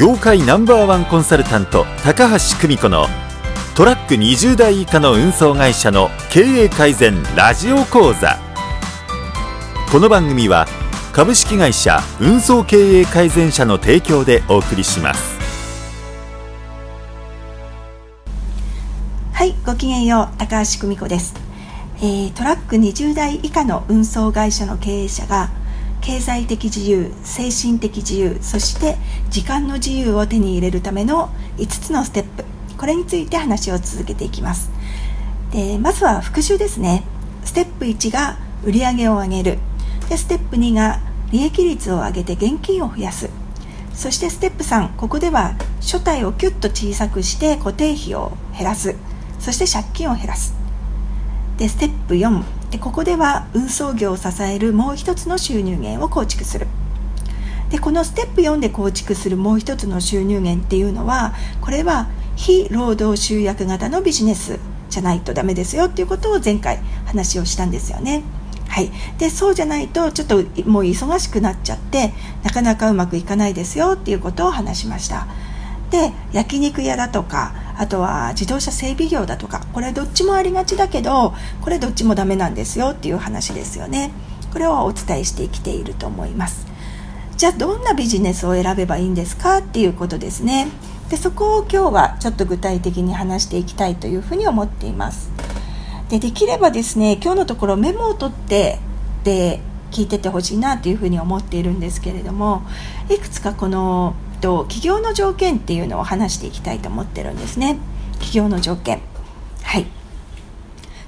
業界ナンバーワンコンサルタント高橋久美子のトラック20台以下の運送会社の経営改善ラジオ講座。この番組は株式会社運送経営改善社の提供でお送りします。はいごきげんよう高橋久美子です、えートラック20台以下の運送会社の経営者が経済的自由精神的自由そして時間の自由を手に入れるための5つのステップ。これについて話を続けていきます。でまずは復習ですね。ステップ1が売上を上げる。でステップ2が利益率を上げて現金を増やす。そしてステップ3ここでは所帯をキュッと小さくして固定費を減らす。そして借金を減らす。でステップ4でここでは運送業を支えるもう一つの収入源を構築する。でこのステップ4で構築するもう一つの収入源っていうのはこれは非労働集約型のビジネスじゃないとダメですよっていうことを前回話をしたんですよね。はい、でそうじゃないとちょっともう忙しくなっちゃってなかなかうまくいかないですよっていうことを話しました。で焼肉屋だとかあとは自動車整備業だとかこれどっちもありがちだけどこれどっちもダメなんですよっていう話ですよね。これをお伝えしてきていると思います。じゃあどんなビジネスを選べばいいんですかっていうことですね。でそこを今日はちょっと具体的に話していきたいというふうに思っています。でできればですね今日のところメモを取ってで聞いててほしいなというふうに思っているんですけれどもいくつかこのと企業の条件っていうのを話していきたいと思ってるんですね。企業の条件。はい。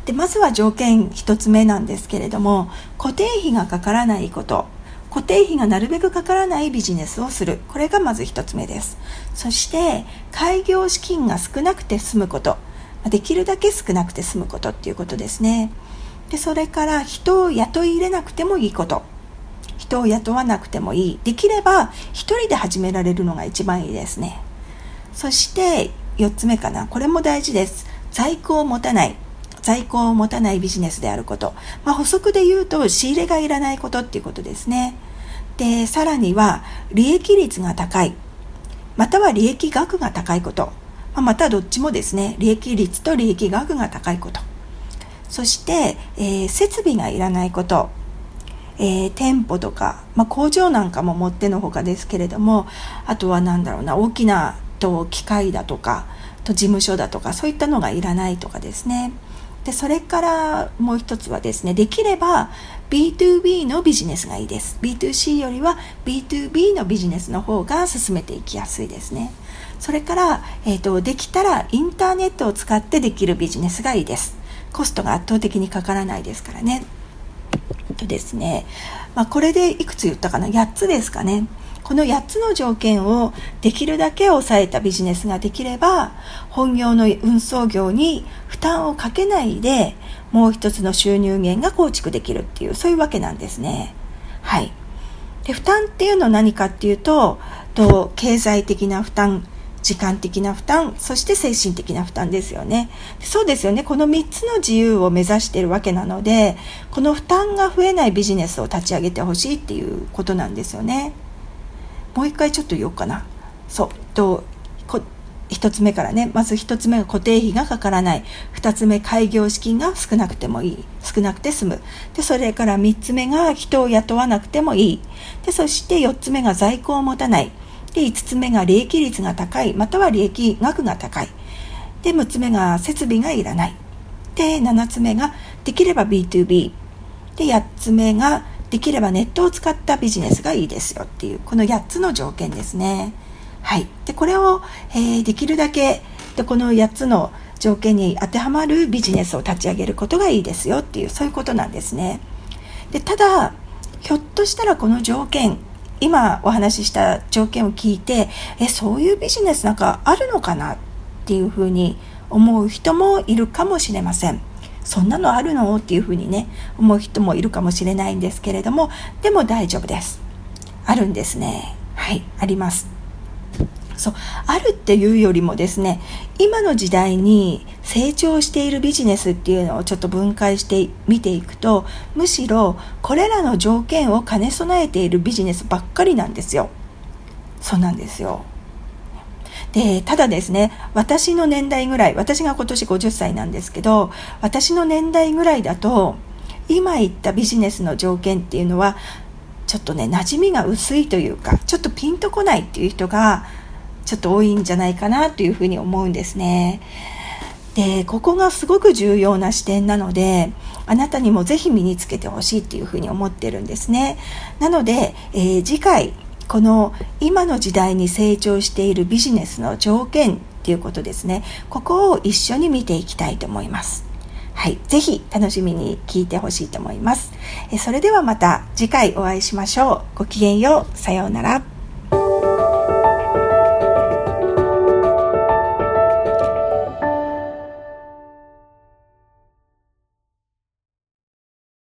でまずは条件1つ目なんですけれども固定費がかからないこと。固定費がなるべくかからないビジネスをする。これがまず1つ目です。そして開業資金が少なくて済むこと。できるだけ少なくて済むことっていうことですね。でそれから人を雇い入れなくてもいいこと。人を雇わなくてもいい。できれば1人で始められるのが一番いいですね。そして4つ目かな。これも大事です。在庫を持たない。在庫を持たないビジネスであること、まあ、補足で言うと仕入れがいらないことっていうことですね。でさらには利益率が高い。または利益額が高いこと、まあ、またどっちもですね。利益率と利益額が高いこと。そして、えー設備がいらないこと。えー店舗とか、まあ、工場なんかももってのほかですけれどもあとは何だろうな大きなと機械だとかと事務所だとかそういったのがいらないとかですね。でそれからもう一つはですねできれば B2B のビジネスがいいです。B2C よりは B2B のビジネスの方が進めていきやすいですね。それから、えー、とできたらインターネットを使ってできるビジネスがいいです。コストが圧倒的にかからないですからね。とですね、まあ、これでいくつ言ったかな？8つですかね。この8つの条件をできるだけ抑えたビジネスができれば本業の運送業に負担をかけないでもう一つの収入源が構築できるっていうそういうわけなんですね。はい。で負担っていうのは何かっていうとと経済的な負担時間的な負担そして精神的な負担ですよね。そうですよね。この3つの自由を目指しているわけなのでこの負担が増えないビジネスを立ち上げてほしいっていうことなんですよね。もう一回ちょっと言おうかな。そう。とこ1つ目からね。まず1つ目が固定費がかからない。2つ目開業資金が少なくてもいい。少なくて済む。でそれから3つ目が人を雇わなくてもいい。でそして4つ目が在庫を持たない。で5つ目が利益率が高いまたは利益額が高い。で6つ目が設備がいらない。で7つ目ができれば B2B で8つ目ができればネットを使ったビジネスがいいですよっていうこの8つの条件ですね。はい。でこれを、えーできるだけでこの8つの条件に当てはまるビジネスを立ち上げることがいいですよっていうそういうことなんですね。でただひょっとしたらこの条件今お話しした条件を聞いてえそういうビジネスなんかあるのかなっていうふうに思う人もいるかもしれません。そんなのあるの？っていうふうにね思う人もいるかもしれないんですけれどもでも大丈夫です。あるんですね。はいあります。そうあるっていうよりもですね今の時代に成長しているビジネスっていうのをちょっと分解して見ていくとむしろこれらの条件を兼ね備えているビジネスばっかりなんですよそうなんですよでただですね私の年代ぐらい私が今年50歳なんですけど私の年代ぐらいだと今言ったビジネスの条件っていうのはちょっとね馴染みが薄いというかちょっとピンとこないっていう人がちょっと多いんじゃないかなというふうに思うんですね。でここがすごく重要な視点なのであなたにもぜひ身につけてほしいっていうふうに思ってるんですね。なので、えー、次回この今の時代に成長しているビジネスの条件っていうことですねここを一緒に見ていきたいと思いますはい、ぜひ楽しみに聞いてほしいと思いますえ。それではまた次回お会いしましょう。ごきげんよう。さようなら。